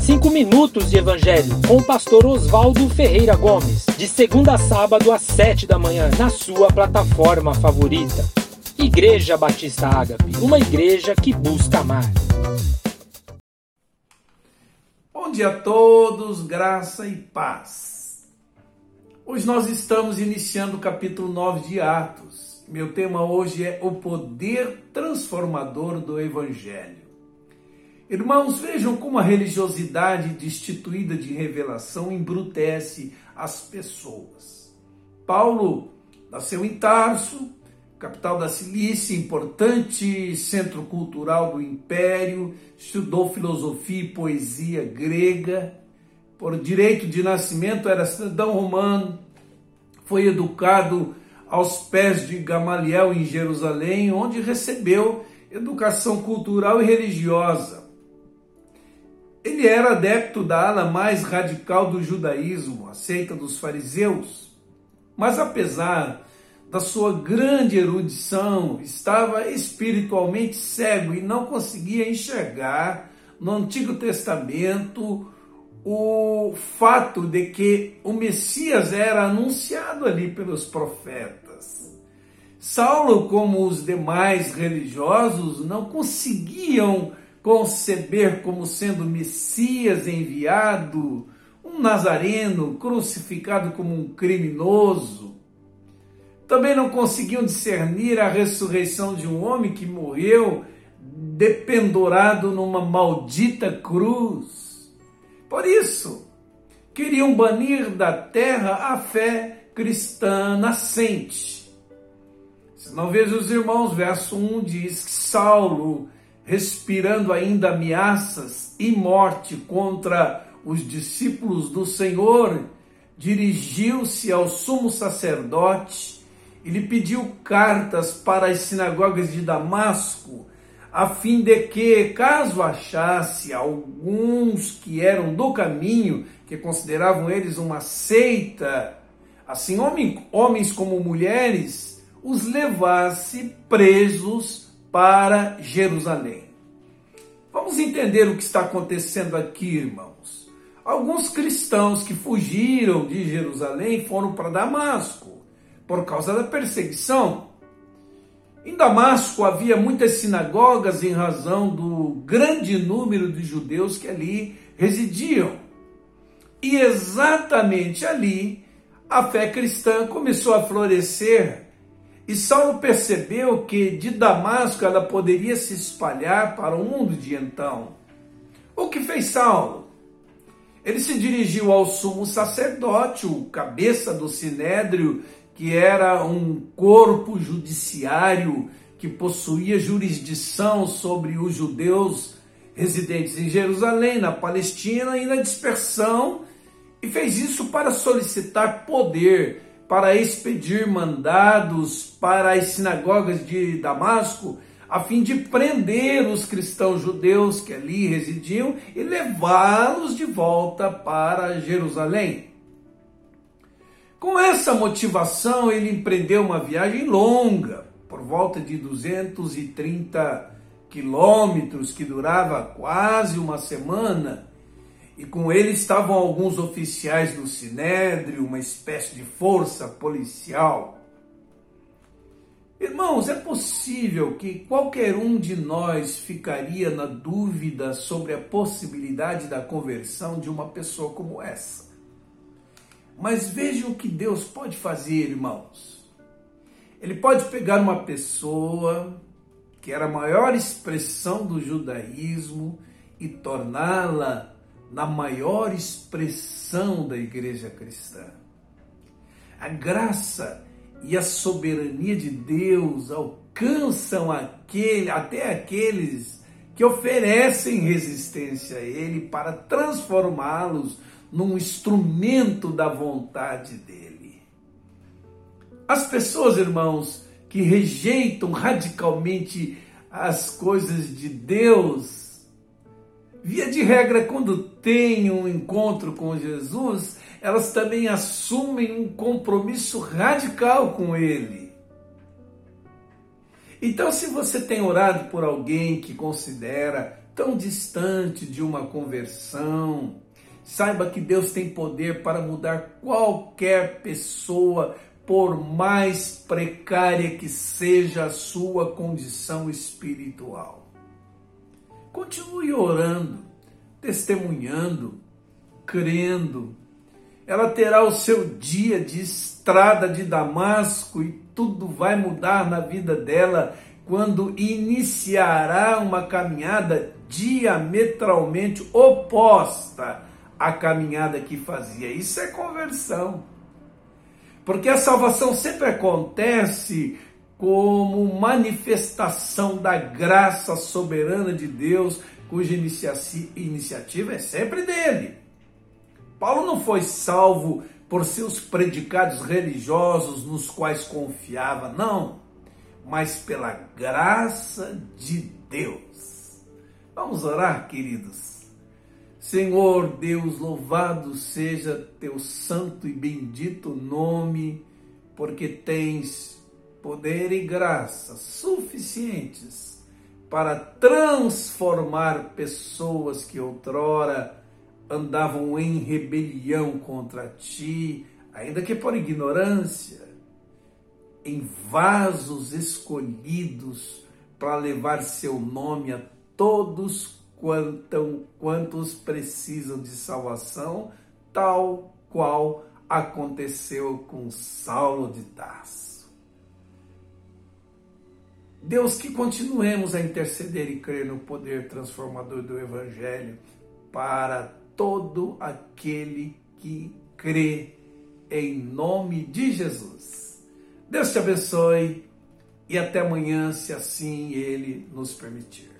Cinco minutos de Evangelho com o pastor Oswaldo Ferreira Gomes, de segunda a sábado às sete da manhã, na sua plataforma favorita. Igreja Batista Ágape, uma igreja que busca amar. Bom dia a todos, graça e paz. Hoje nós estamos iniciando o capítulo 9 de Atos. Meu tema hoje é o poder transformador do Evangelho. Irmãos, vejam como a religiosidade destituída de revelação embrutece as pessoas. Paulo nasceu em Tarso, capital da Cilícia, importante centro cultural do Império, estudou filosofia e poesia grega, por direito de nascimento era cidadão romano, foi educado aos pés de Gamaliel em Jerusalém, onde recebeu educação cultural e religiosa. Ele era adepto da ala mais radical do judaísmo, a seita dos fariseus. Mas apesar da sua grande erudição, estava espiritualmente cego e não conseguia enxergar no Antigo Testamento o fato de que o Messias era anunciado ali pelos profetas. Saulo, como os demais religiosos, não conseguiam conceber como sendo Messias enviado, um nazareno crucificado como um criminoso. Também não conseguiam discernir a ressurreição de um homem que morreu dependurado numa maldita cruz. Por isso, queriam banir da terra a fé cristã nascente. Se não vejo os irmãos, verso 1 diz que Saulo respirando ainda ameaças e morte contra os discípulos do Senhor, dirigiu-se ao sumo sacerdote e lhe pediu cartas para as sinagogas de Damasco, a fim de que, caso achasse alguns que eram do caminho, que consideravam eles uma seita, assim homens como mulheres, os levasse presos para Jerusalém. Vamos entender o que está acontecendo aqui, irmãos. Alguns cristãos que fugiram de Jerusalém foram para Damasco por causa da perseguição. Em Damasco havia muitas sinagogas em razão do grande número de judeus que ali residiam. E exatamente ali a fé cristã começou a florescer e Saulo percebeu que de Damasco ela poderia se espalhar para o mundo de então. O que fez Saulo? Ele se dirigiu ao sumo sacerdote, o cabeça do sinédrio, que era um corpo judiciário que possuía jurisdição sobre os judeus residentes em Jerusalém, na Palestina e na dispersão, e fez isso para solicitar poder para expedir mandados para as sinagogas de Damasco, a fim de prender os cristãos judeus que ali residiam e levá-los de volta para Jerusalém. Com essa motivação, ele empreendeu uma viagem longa, por volta de 230 quilômetros, que durava quase uma semana e com ele estavam alguns oficiais do Sinédrio, uma espécie de força policial. Irmãos, é possível que qualquer um de nós ficaria na dúvida sobre a possibilidade da conversão de uma pessoa como essa. Mas vejam o que Deus pode fazer, irmãos. Ele pode pegar uma pessoa que era a maior expressão do judaísmo e torná-la na maior expressão da igreja cristã. A graça e a soberania de Deus alcançam aquele, até aqueles que oferecem resistência a Ele para transformá-los num instrumento da vontade dele. As pessoas, irmãos, que rejeitam radicalmente as coisas de Deus, Via de regra, quando têm um encontro com Jesus, elas também assumem um compromisso radical com Ele. Então, se você tem orado por alguém que considera tão distante de uma conversão. Saiba que Deus tem poder para mudar qualquer pessoa, por mais precária que seja a sua condição espiritual. Continue orando, testemunhando, crendo. Ela terá o seu dia de estrada de Damasco e tudo vai mudar na vida dela quando iniciará uma caminhada diametralmente oposta à caminhada que fazia. Isso é conversão. Porque a salvação sempre acontece como manifestação da graça soberana de Deus, cuja iniciativa é sempre dele. Paulo não foi salvo por seus predicados religiosos nos quais confiava, não, mas pela graça de Deus. Vamos orar, queridos. Senhor Deus, louvado seja teu santo e bendito nome, porque tens poder e graça suficientes para transformar pessoas que outrora andavam em rebelião contra ti, ainda que por ignorância, em vasos escolhidos para levar seu nome a todos quantos precisam de salvação, tal qual aconteceu com Saulo de Tarso. Deus, que continuemos a interceder e crer no poder transformador do Evangelho para todo aquele que crê em nome de Jesus. Deus te abençoe e até amanhã, se assim Ele nos permitir.